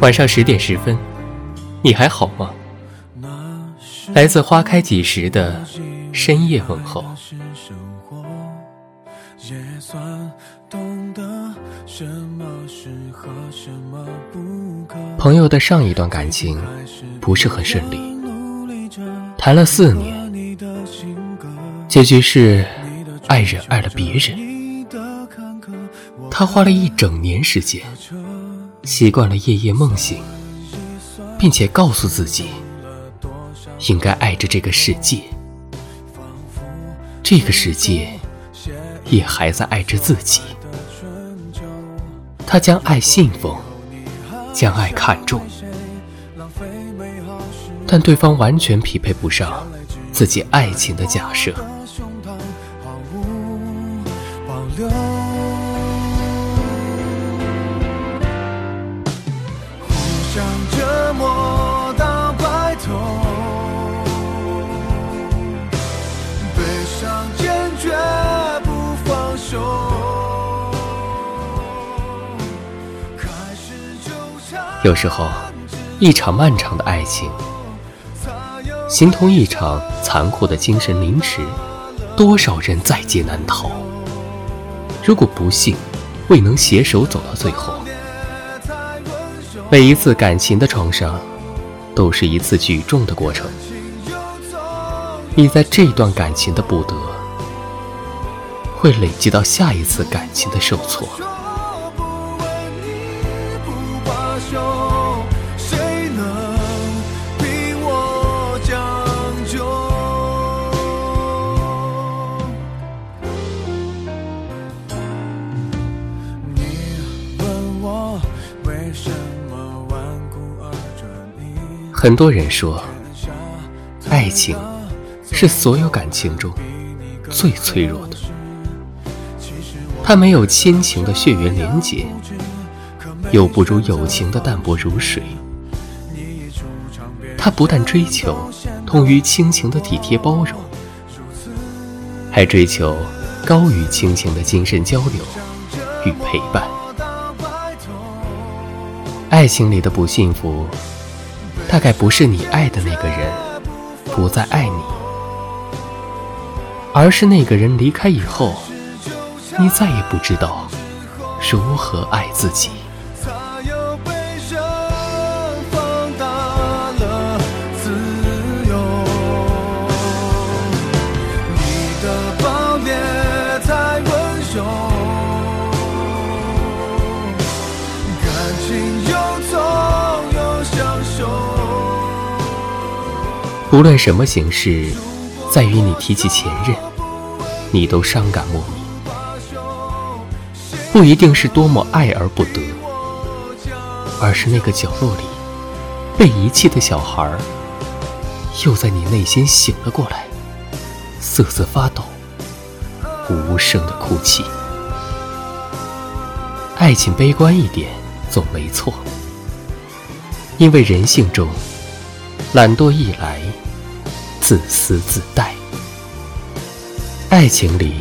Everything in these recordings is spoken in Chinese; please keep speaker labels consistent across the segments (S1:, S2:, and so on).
S1: 晚上十点十分，你还好吗？来自花开几时的深夜问候。朋友的上一段感情不是很顺利，谈了四年，结局是爱人爱了别人。他花了一整年时间。习惯了夜夜梦醒，并且告诉自己，应该爱着这个世界，这个世界也还在爱着自己。他将爱信奉，将爱看重，但对方完全匹配不上自己爱情的假设。有时候，一场漫长的爱情，形同一场残酷的精神凌迟，多少人在劫难逃。如果不幸未能携手走到最后，每一次感情的创伤，都是一次举重的过程。你在这段感情的不得，会累积到下一次感情的受挫。很多人说，爱情是所有感情中最脆弱的。它没有亲情的血缘连结，又不如友情的淡泊如水。它不但追求同于亲情的体贴包容，还追求高于亲情的精神交流与陪伴。爱情里的不幸福。大概不是你爱的那个人不再爱你，而是那个人离开以后，你再也不知道如何爱自己。无论什么形式，在于你提起前任，你都伤感莫名。不一定是多么爱而不得，而是那个角落里被遗弃的小孩，又在你内心醒了过来，瑟瑟发抖，无声的哭泣。爱情悲观一点总没错，因为人性中懒惰一来。自私自带，爱情里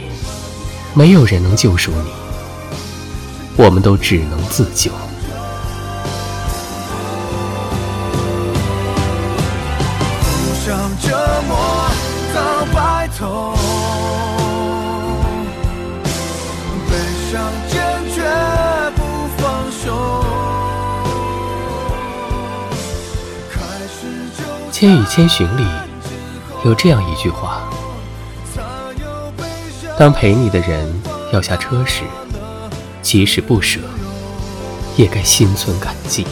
S1: 没有人能救赎你，我们都只能自救。《千与千寻》里。有这样一句话：当陪你的人要下车时，即使不舍，也该心存感激，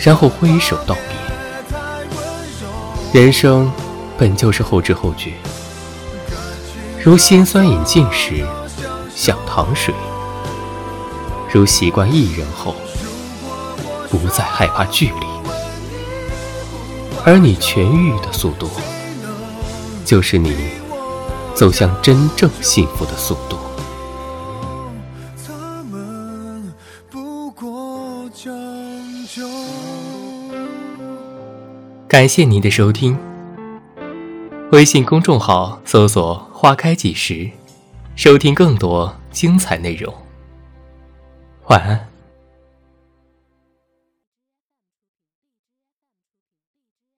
S1: 然后挥手道别。人生本就是后知后觉，如心酸饮尽时想糖水，如习惯一人后不再害怕距离，而你痊愈的速度。就是你走向真正幸福的速度。感谢您的收听。微信公众号搜索“花开几时”，收听更多精彩内容。晚安。